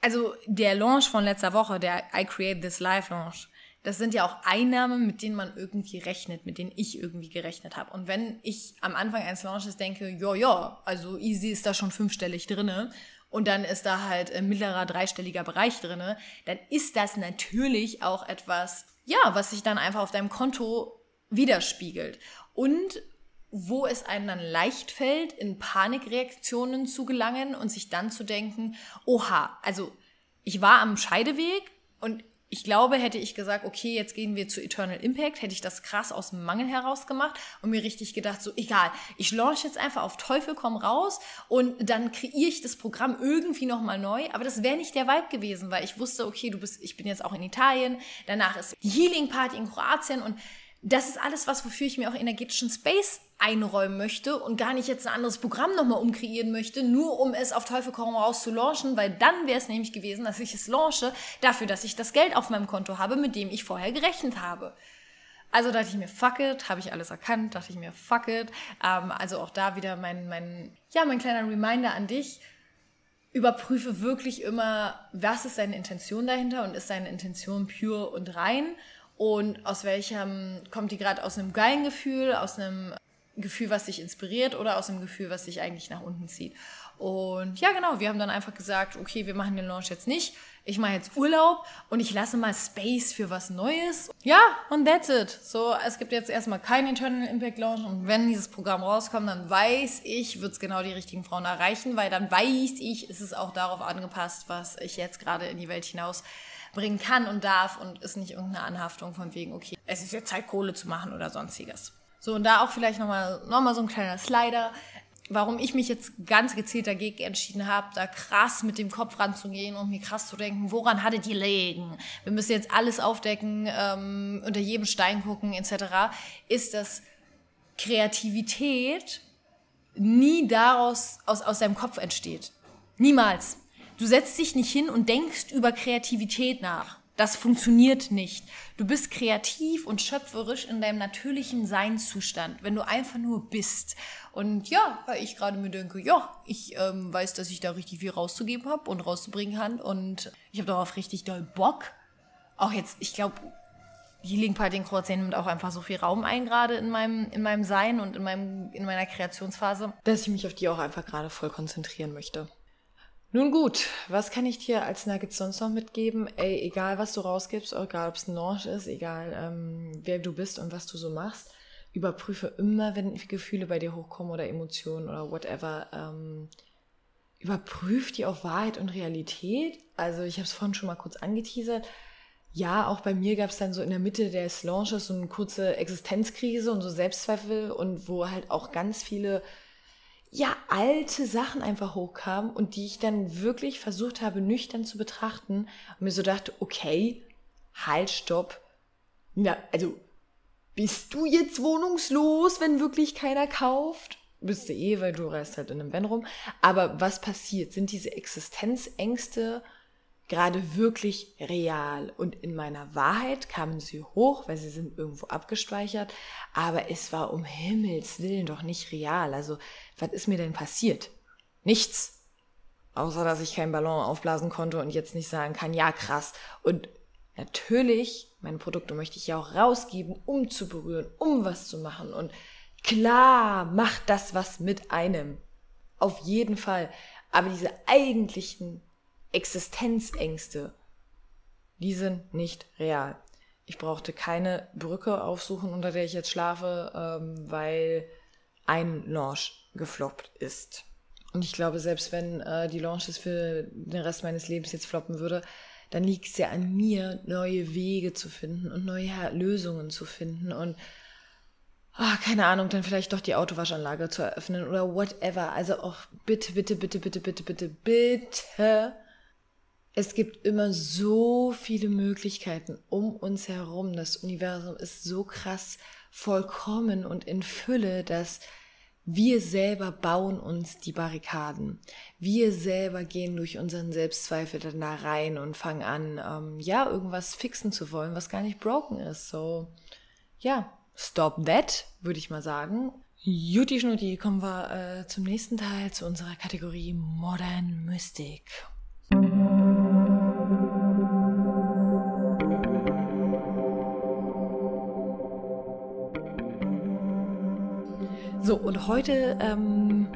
Speaker 1: Also der Launch von letzter Woche, der I Create This Live Launch, das sind ja auch Einnahmen, mit denen man irgendwie rechnet, mit denen ich irgendwie gerechnet habe. Und wenn ich am Anfang eines Launches denke, ja, ja, also easy ist da schon fünfstellig drinne und dann ist da halt ein mittlerer dreistelliger Bereich drinne, dann ist das natürlich auch etwas, ja, was sich dann einfach auf deinem Konto widerspiegelt. Und wo es einem dann leicht fällt, in Panikreaktionen zu gelangen und sich dann zu denken, oha, also ich war am Scheideweg und ich glaube, hätte ich gesagt, okay, jetzt gehen wir zu Eternal Impact, hätte ich das krass aus dem Mangel heraus gemacht und mir richtig gedacht, so egal, ich launch jetzt einfach auf Teufel komm raus und dann kreiere ich das Programm irgendwie nochmal neu. Aber das wäre nicht der Vibe gewesen, weil ich wusste, okay, du bist, ich bin jetzt auch in Italien, danach ist die Healing Party in Kroatien und das ist alles was, wofür ich mir auch energetischen Space einräumen möchte und gar nicht jetzt ein anderes Programm nochmal umkreieren möchte, nur um es auf Teufel komm raus zu launchen, weil dann wäre es nämlich gewesen, dass ich es launche, dafür, dass ich das Geld auf meinem Konto habe, mit dem ich vorher gerechnet habe. Also dachte ich mir, fuck it, habe ich alles erkannt, dachte ich mir, fuck it. Ähm, also auch da wieder mein, mein, ja, mein kleiner Reminder an dich. Überprüfe wirklich immer, was ist deine Intention dahinter und ist deine Intention pure und rein und aus welchem kommt die gerade aus einem geilen Gefühl, aus einem Gefühl, was dich inspiriert oder aus einem Gefühl, was dich eigentlich nach unten zieht. Und ja, genau, wir haben dann einfach gesagt, okay, wir machen den Launch jetzt nicht. Ich mache jetzt Urlaub und ich lasse mal Space für was Neues. Ja, und that's it. So, es gibt jetzt erstmal keinen Internal Impact Launch und wenn dieses Programm rauskommt, dann weiß ich, wird es genau die richtigen Frauen erreichen, weil dann weiß ich, ist es auch darauf angepasst, was ich jetzt gerade in die Welt hinaus bringen kann und darf und ist nicht irgendeine Anhaftung von wegen, okay, es ist jetzt Zeit, Kohle zu machen oder sonstiges. So, und da auch vielleicht nochmal noch mal so ein kleiner Slider, warum ich mich jetzt ganz gezielt dagegen entschieden habe, da krass mit dem Kopf ranzugehen und mir krass zu denken, woran hattet ihr legen? Wir müssen jetzt alles aufdecken, ähm, unter jedem Stein gucken, etc., ist, dass Kreativität nie daraus aus, aus deinem Kopf entsteht. Niemals. Du setzt dich nicht hin und denkst über Kreativität nach. Das funktioniert nicht. Du bist kreativ und schöpferisch in deinem natürlichen Seinszustand, wenn du einfach nur bist. Und ja, weil ich gerade mir denke, ja, ich ähm, weiß, dass ich da richtig viel rauszugeben habe und rauszubringen kann. Und ich habe darauf richtig doll Bock. Auch jetzt, ich glaube, Healing Party in Kroatien nimmt auch einfach so viel Raum ein, gerade in meinem, in meinem Sein und in, meinem, in meiner Kreationsphase, dass ich mich auf die auch einfach gerade voll konzentrieren möchte. Nun gut, was kann ich dir als Nuggets sonst noch mitgeben? Ey, egal was du rausgibst, egal ob es ein Launch ist, egal ähm, wer du bist und was du so machst, überprüfe immer, wenn Gefühle bei dir hochkommen oder Emotionen oder whatever, ähm, überprüf die auf Wahrheit und Realität. Also ich habe es vorhin schon mal kurz angeteasert. Ja, auch bei mir gab es dann so in der Mitte des Launches so eine kurze Existenzkrise und so Selbstzweifel und wo halt auch ganz viele ja, alte Sachen einfach hochkamen und die ich dann wirklich versucht habe, nüchtern zu betrachten und mir so dachte, okay, halt, stopp. Ja, also, bist du jetzt wohnungslos, wenn wirklich keiner kauft? Bist du eh, weil du reist halt in einem Van rum. Aber was passiert? Sind diese Existenzängste gerade wirklich real. Und in meiner Wahrheit kamen sie hoch, weil sie sind irgendwo abgespeichert, aber es war um Himmels willen doch nicht real. Also, was ist mir denn passiert? Nichts. Außer, dass ich keinen Ballon aufblasen konnte und jetzt nicht sagen kann, ja, krass. Und natürlich, meine Produkte möchte ich ja auch rausgeben, um zu berühren, um was zu machen. Und klar, macht das was mit einem. Auf jeden Fall. Aber diese eigentlichen Existenzängste, die sind nicht real. Ich brauchte keine Brücke aufsuchen, unter der ich jetzt schlafe, ähm, weil ein Launch gefloppt ist. Und ich glaube, selbst wenn äh, die Launches für den Rest meines Lebens jetzt floppen würde, dann liegt es ja an mir, neue Wege zu finden und neue Lösungen zu finden und oh, keine Ahnung, dann vielleicht doch die Autowaschanlage zu eröffnen oder whatever. Also auch bitte, bitte, bitte, bitte, bitte, bitte, bitte es gibt immer so viele Möglichkeiten um uns herum. Das Universum ist so krass vollkommen und in Fülle, dass wir selber bauen uns die Barrikaden. Wir selber gehen durch unseren Selbstzweifel dann da rein und fangen an, ähm, ja, irgendwas fixen zu wollen, was gar nicht broken ist. So, ja, stop that, würde ich mal sagen. Juti Schnutti, kommen wir äh, zum nächsten Teil, zu unserer Kategorie Modern Mystic. So, und heute, ähm,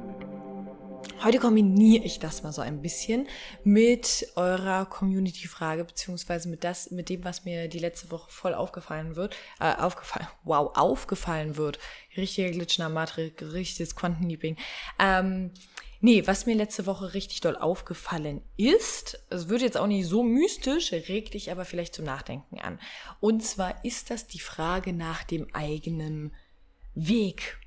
Speaker 1: heute kombiniere ich das mal so ein bisschen mit eurer Community-Frage, beziehungsweise mit das, mit dem, was mir die letzte Woche voll aufgefallen wird, äh, aufgefallen, wow, aufgefallen wird. Richtiger der Matrix, richtiges Quantenleaping. Ähm, Nee, was mir letzte Woche richtig doll aufgefallen ist, es wird jetzt auch nicht so mystisch, regt dich aber vielleicht zum Nachdenken an. Und zwar ist das die Frage nach dem eigenen Weg.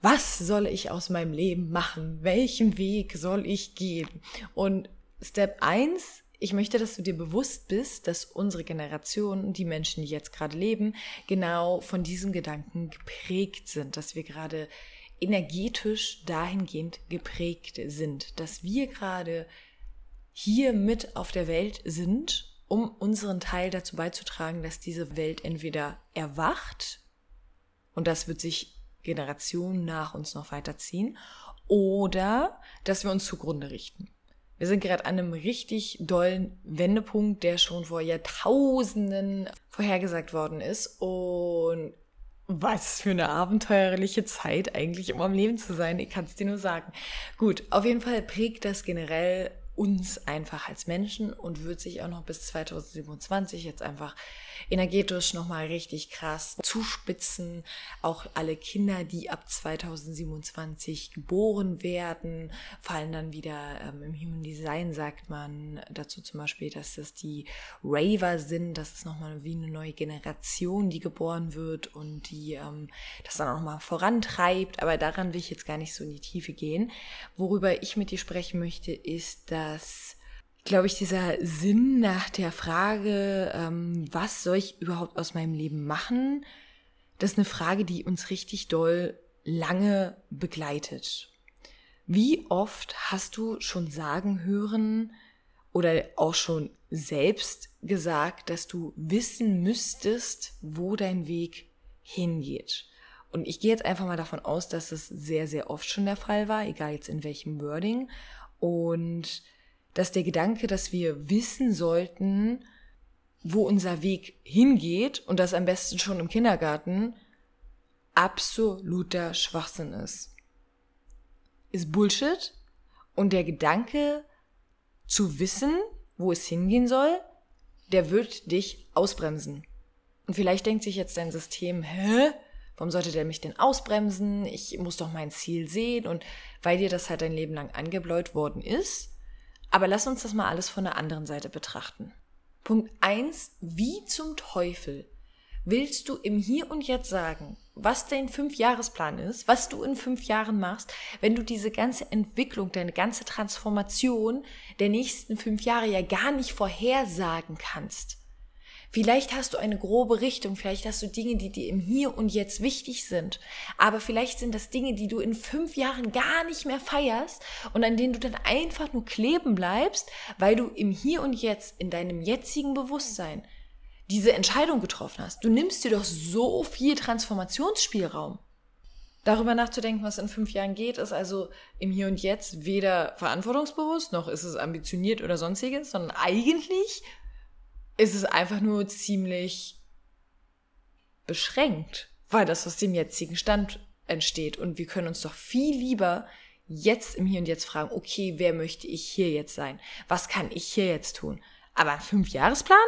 Speaker 1: Was soll ich aus meinem Leben machen? Welchen Weg soll ich gehen? Und Step 1 ich möchte, dass du dir bewusst bist, dass unsere Generation, die Menschen, die jetzt gerade leben, genau von diesem Gedanken geprägt sind, dass wir gerade energetisch dahingehend geprägt sind, dass wir gerade hier mit auf der Welt sind, um unseren Teil dazu beizutragen, dass diese Welt entweder erwacht, und das wird sich Generationen nach uns noch weiterziehen, oder dass wir uns zugrunde richten. Wir sind gerade an einem richtig dollen Wendepunkt, der schon vor Jahrtausenden vorhergesagt worden ist. Und was für eine abenteuerliche Zeit eigentlich immer am Leben zu sein. Ich kann es dir nur sagen. Gut, auf jeden Fall prägt das generell uns einfach als Menschen und wird sich auch noch bis 2027 jetzt einfach energetisch nochmal richtig krass zuspitzen. Auch alle Kinder, die ab 2027 geboren werden, fallen dann wieder ähm, im Human Design, sagt man dazu zum Beispiel, dass das die Raver sind. Das ist nochmal wie eine neue Generation, die geboren wird und die ähm, das dann auch nochmal vorantreibt. Aber daran will ich jetzt gar nicht so in die Tiefe gehen. Worüber ich mit dir sprechen möchte, ist, dass glaube ich, dieser Sinn nach der Frage, ähm, was soll ich überhaupt aus meinem Leben machen, das ist eine Frage, die uns richtig doll lange begleitet. Wie oft hast du schon sagen hören oder auch schon selbst gesagt, dass du wissen müsstest, wo dein Weg hingeht? Und ich gehe jetzt einfach mal davon aus, dass es sehr, sehr oft schon der Fall war, egal jetzt in welchem Wording. Und dass der Gedanke, dass wir wissen sollten, wo unser Weg hingeht und das am besten schon im Kindergarten, absoluter Schwachsinn ist. Ist Bullshit und der Gedanke zu wissen, wo es hingehen soll, der wird dich ausbremsen. Und vielleicht denkt sich jetzt dein System, hä? Warum sollte der mich denn ausbremsen? Ich muss doch mein Ziel sehen und weil dir das halt dein Leben lang angebläut worden ist. Aber lass uns das mal alles von der anderen Seite betrachten. Punkt eins: Wie zum Teufel willst du im Hier und Jetzt sagen, was dein Fünfjahresplan ist, was du in fünf Jahren machst, wenn du diese ganze Entwicklung, deine ganze Transformation der nächsten fünf Jahre ja gar nicht vorhersagen kannst? Vielleicht hast du eine grobe Richtung, vielleicht hast du Dinge, die dir im Hier und Jetzt wichtig sind, aber vielleicht sind das Dinge, die du in fünf Jahren gar nicht mehr feierst und an denen du dann einfach nur kleben bleibst, weil du im Hier und Jetzt, in deinem jetzigen Bewusstsein, diese Entscheidung getroffen hast. Du nimmst dir doch so viel Transformationsspielraum. Darüber nachzudenken, was in fünf Jahren geht, ist also im Hier und Jetzt weder verantwortungsbewusst, noch ist es ambitioniert oder sonstiges, sondern eigentlich ist es einfach nur ziemlich beschränkt, weil das aus dem jetzigen Stand entsteht. Und wir können uns doch viel lieber jetzt im Hier und Jetzt fragen, okay, wer möchte ich hier jetzt sein? Was kann ich hier jetzt tun? Aber ein Fünfjahresplan?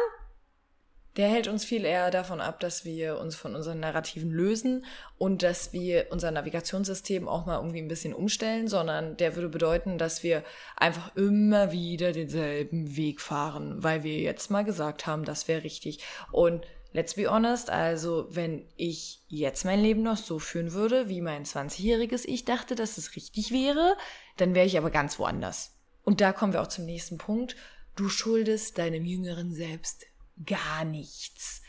Speaker 1: Der hält uns viel eher davon ab, dass wir uns von unseren Narrativen lösen und dass wir unser Navigationssystem auch mal irgendwie ein bisschen umstellen, sondern der würde bedeuten, dass wir einfach immer wieder denselben Weg fahren, weil wir jetzt mal gesagt haben, das wäre richtig. Und let's be honest, also wenn ich jetzt mein Leben noch so führen würde, wie mein 20-jähriges Ich dachte, dass es richtig wäre, dann wäre ich aber ganz woanders. Und da kommen wir auch zum nächsten Punkt. Du schuldest deinem jüngeren Selbst gar nichts.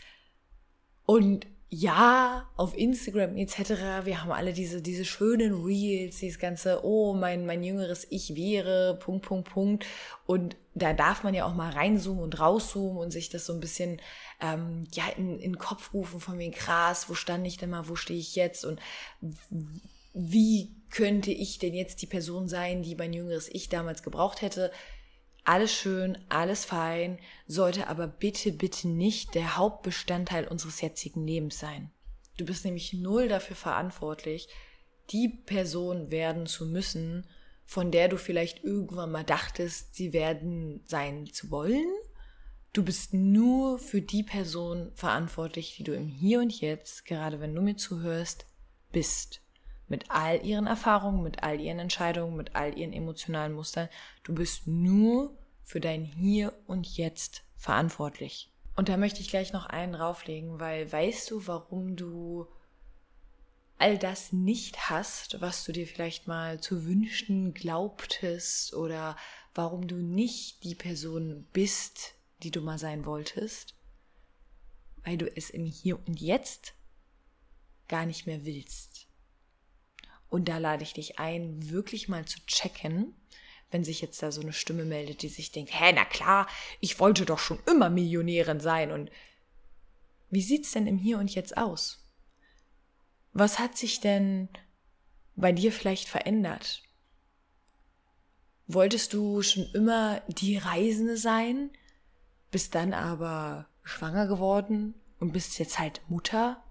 Speaker 1: Und ja, auf Instagram etc., wir haben alle diese, diese schönen Reels, dieses ganze, oh, mein, mein jüngeres Ich wäre, Punkt, Punkt, Punkt. Und da darf man ja auch mal reinzoomen und rauszoomen und sich das so ein bisschen ähm, ja, in, in den Kopf rufen von mir krass, wo stand ich denn mal, wo stehe ich jetzt und wie könnte ich denn jetzt die Person sein, die mein jüngeres Ich damals gebraucht hätte alles schön, alles fein, sollte aber bitte, bitte nicht der Hauptbestandteil unseres jetzigen Lebens sein. Du bist nämlich null dafür verantwortlich, die Person werden zu müssen, von der du vielleicht irgendwann mal dachtest, sie werden sein zu wollen. Du bist nur für die Person verantwortlich, die du im Hier und Jetzt, gerade wenn du mir zuhörst, bist mit all ihren Erfahrungen, mit all ihren Entscheidungen, mit all ihren emotionalen Mustern. Du bist nur für dein Hier und Jetzt verantwortlich. Und da möchte ich gleich noch einen drauflegen, weil weißt du, warum du all das nicht hast, was du dir vielleicht mal zu wünschen glaubtest oder warum du nicht die Person bist, die du mal sein wolltest? Weil du es im Hier und Jetzt gar nicht mehr willst. Und da lade ich dich ein, wirklich mal zu checken, wenn sich jetzt da so eine Stimme meldet, die sich denkt, hä, na klar, ich wollte doch schon immer Millionärin sein. Und wie sieht's denn im Hier und Jetzt aus? Was hat sich denn bei dir vielleicht verändert? Wolltest du schon immer die Reisende sein, bist dann aber schwanger geworden und bist jetzt halt Mutter?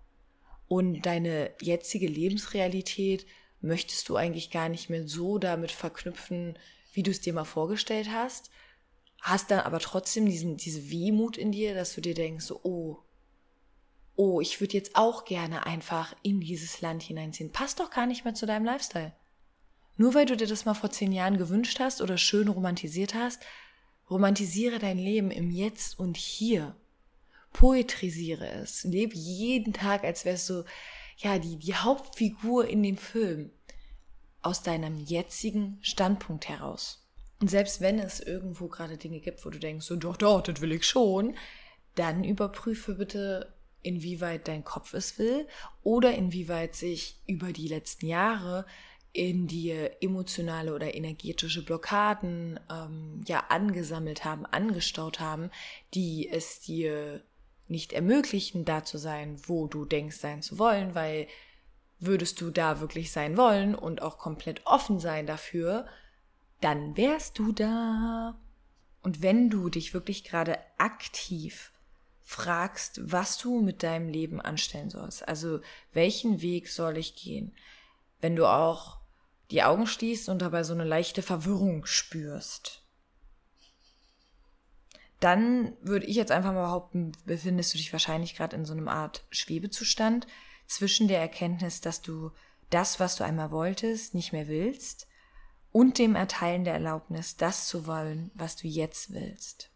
Speaker 1: Und deine jetzige Lebensrealität möchtest du eigentlich gar nicht mehr so damit verknüpfen, wie du es dir mal vorgestellt hast, hast dann aber trotzdem diesen, diese Wehmut in dir, dass du dir denkst, oh, oh, ich würde jetzt auch gerne einfach in dieses Land hineinziehen. Passt doch gar nicht mehr zu deinem Lifestyle. Nur weil du dir das mal vor zehn Jahren gewünscht hast oder schön romantisiert hast, romantisiere dein Leben im Jetzt und Hier. Poetrisiere es. Lebe jeden Tag, als wärst du ja, die, die Hauptfigur in dem Film aus deinem jetzigen Standpunkt heraus. Und selbst wenn es irgendwo gerade Dinge gibt, wo du denkst, so, doch, doch, das will ich schon, dann überprüfe bitte, inwieweit dein Kopf es will oder inwieweit sich über die letzten Jahre in dir emotionale oder energetische Blockaden ähm, ja angesammelt haben, angestaut haben, die es dir nicht ermöglichen, da zu sein, wo du denkst sein zu wollen, weil würdest du da wirklich sein wollen und auch komplett offen sein dafür, dann wärst du da. Und wenn du dich wirklich gerade aktiv fragst, was du mit deinem Leben anstellen sollst, also welchen Weg soll ich gehen, wenn du auch die Augen schließt und dabei so eine leichte Verwirrung spürst, dann würde ich jetzt einfach mal behaupten, befindest du dich wahrscheinlich gerade in so einem Art Schwebezustand zwischen der Erkenntnis, dass du das, was du einmal wolltest, nicht mehr willst und dem Erteilen der Erlaubnis, das zu wollen, was du jetzt willst.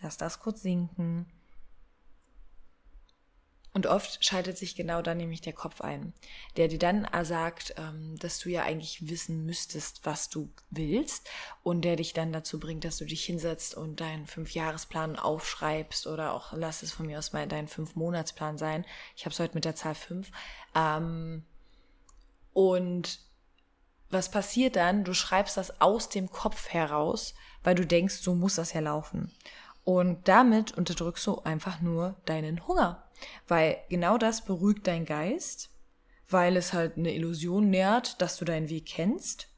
Speaker 1: Lass das kurz sinken. Und oft schaltet sich genau dann nämlich der Kopf ein, der dir dann sagt, ähm, dass du ja eigentlich wissen müsstest, was du willst und der dich dann dazu bringt, dass du dich hinsetzt und deinen Fünfjahresplan aufschreibst oder auch lass es von mir aus mal deinen Fünf-Monatsplan sein. Ich habe es heute mit der Zahl fünf. Ähm, und was passiert dann? Du schreibst das aus dem Kopf heraus, weil du denkst, so muss das ja laufen. Und damit unterdrückst du einfach nur deinen Hunger. Weil genau das beruhigt deinen Geist, weil es halt eine Illusion nährt, dass du deinen Weg kennst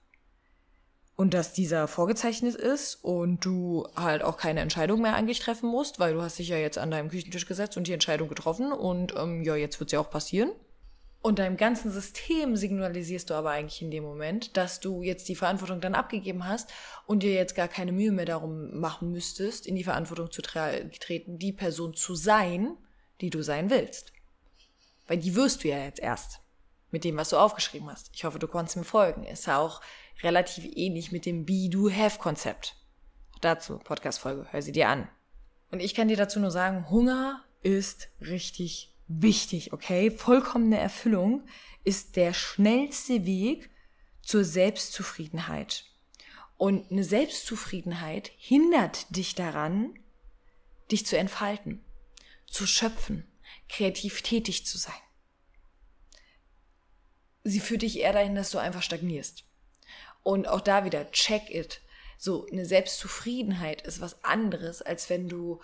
Speaker 1: und dass dieser vorgezeichnet ist und du halt auch keine Entscheidung mehr eigentlich treffen musst, weil du hast dich ja jetzt an deinem Küchentisch gesetzt und die Entscheidung getroffen und ähm, ja, jetzt wird sie ja auch passieren. Und deinem ganzen System signalisierst du aber eigentlich in dem Moment, dass du jetzt die Verantwortung dann abgegeben hast und dir jetzt gar keine Mühe mehr darum machen müsstest, in die Verantwortung zu treten, die Person zu sein, die du sein willst. Weil die wirst du ja jetzt erst mit dem, was du aufgeschrieben hast. Ich hoffe, du konntest mir folgen. Ist ja auch relativ ähnlich mit dem Be-Do-Have-Konzept. Dazu, Podcast-Folge, hör sie dir an. Und ich kann dir dazu nur sagen, Hunger ist richtig wichtig, okay? Vollkommene Erfüllung ist der schnellste Weg zur Selbstzufriedenheit. Und eine Selbstzufriedenheit hindert dich daran, dich zu entfalten zu schöpfen, kreativ tätig zu sein. Sie führt dich eher dahin, dass du einfach stagnierst. Und auch da wieder, check it. So eine Selbstzufriedenheit ist was anderes, als wenn du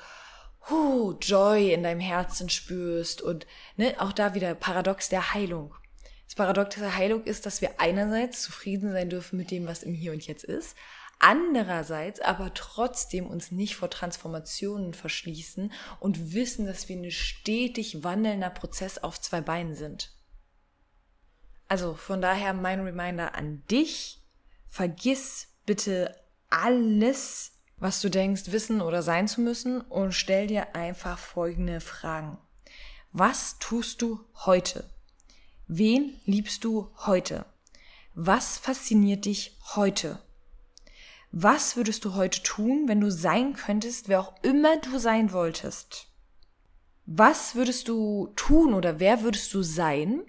Speaker 1: huh, Joy in deinem Herzen spürst und ne, auch da wieder Paradox der Heilung. Das Paradox der Heilung ist, dass wir einerseits zufrieden sein dürfen mit dem, was im Hier und Jetzt ist, andererseits aber trotzdem uns nicht vor Transformationen verschließen und wissen, dass wir ein stetig wandelnder Prozess auf zwei Beinen sind. Also von daher mein Reminder an dich, vergiss bitte alles, was du denkst, wissen oder sein zu müssen und stell dir einfach folgende Fragen. Was tust du heute? Wen liebst du heute? Was fasziniert dich heute? Was würdest du heute tun, wenn du sein könntest, wer auch immer du sein wolltest? Was würdest du tun oder wer würdest du sein?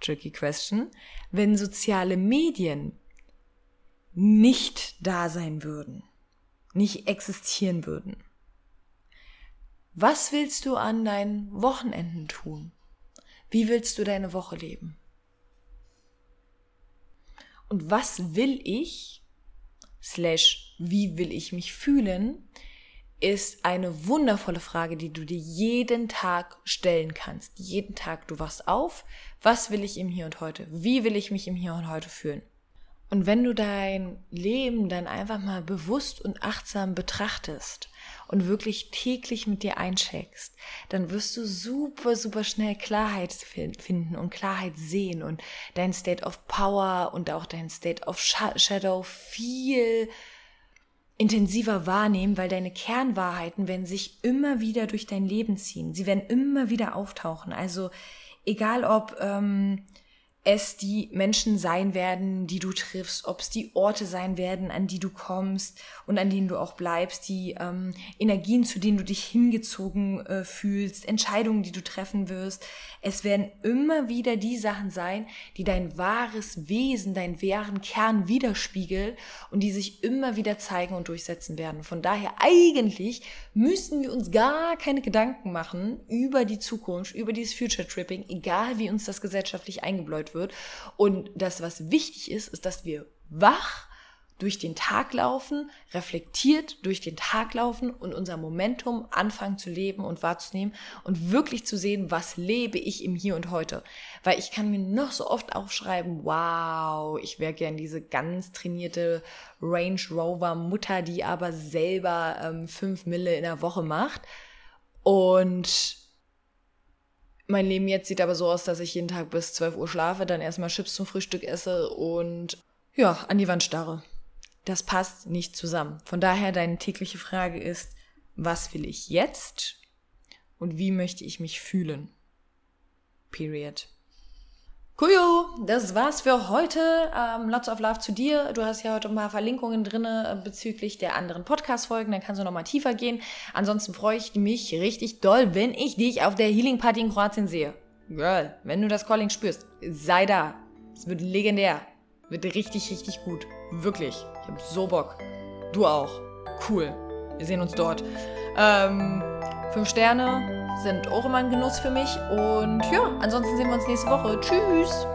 Speaker 1: Tricky question. Wenn soziale Medien nicht da sein würden, nicht existieren würden. Was willst du an deinen Wochenenden tun? Wie willst du deine Woche leben? Und was will ich slash wie will ich mich fühlen, ist eine wundervolle Frage, die du dir jeden Tag stellen kannst. Jeden Tag, du wachst auf, was will ich im Hier und heute? Wie will ich mich im Hier und heute fühlen? Und wenn du dein Leben dann einfach mal bewusst und achtsam betrachtest und wirklich täglich mit dir eincheckst, dann wirst du super, super schnell Klarheit finden und Klarheit sehen und dein State of Power und auch dein State of Shadow viel intensiver wahrnehmen, weil deine Kernwahrheiten werden sich immer wieder durch dein Leben ziehen. Sie werden immer wieder auftauchen. Also egal ob ähm, es die Menschen sein werden, die du triffst, ob es die Orte sein werden, an die du kommst und an denen du auch bleibst, die ähm, Energien, zu denen du dich hingezogen äh, fühlst, Entscheidungen, die du treffen wirst. Es werden immer wieder die Sachen sein, die dein wahres Wesen, deinen wahren Kern widerspiegeln und die sich immer wieder zeigen und durchsetzen werden. Von daher eigentlich müssen wir uns gar keine Gedanken machen über die Zukunft, über dieses Future Tripping, egal wie uns das gesellschaftlich eingebläut wird. Und das, was wichtig ist, ist, dass wir wach durch den Tag laufen, reflektiert durch den Tag laufen und unser Momentum anfangen zu leben und wahrzunehmen und wirklich zu sehen, was lebe ich im Hier und Heute. Weil ich kann mir noch so oft aufschreiben, wow, ich wäre gern diese ganz trainierte Range Rover Mutter, die aber selber ähm, fünf Mille in der Woche macht. Und mein Leben jetzt sieht aber so aus, dass ich jeden Tag bis 12 Uhr schlafe, dann erstmal Chips zum Frühstück esse und ja, an die Wand starre. das passt nicht zusammen. Von daher deine tägliche Frage ist, was will ich jetzt und wie möchte ich mich fühlen? Period. Cool, das war's für heute. Ähm, lots of love zu dir. Du hast ja heute ein paar Verlinkungen drin äh, bezüglich der anderen Podcast-Folgen. Dann kannst du nochmal tiefer gehen. Ansonsten freue ich mich richtig doll, wenn ich dich auf der Healing Party in Kroatien sehe. Girl, wenn du das Calling spürst, sei da. Es wird legendär. Wird richtig, richtig gut. Wirklich. Ich hab so Bock. Du auch. Cool. Wir sehen uns dort. Ähm, fünf Sterne sind auch immer ein Genuss für mich. Und ja, ansonsten sehen wir uns nächste Woche. Tschüss.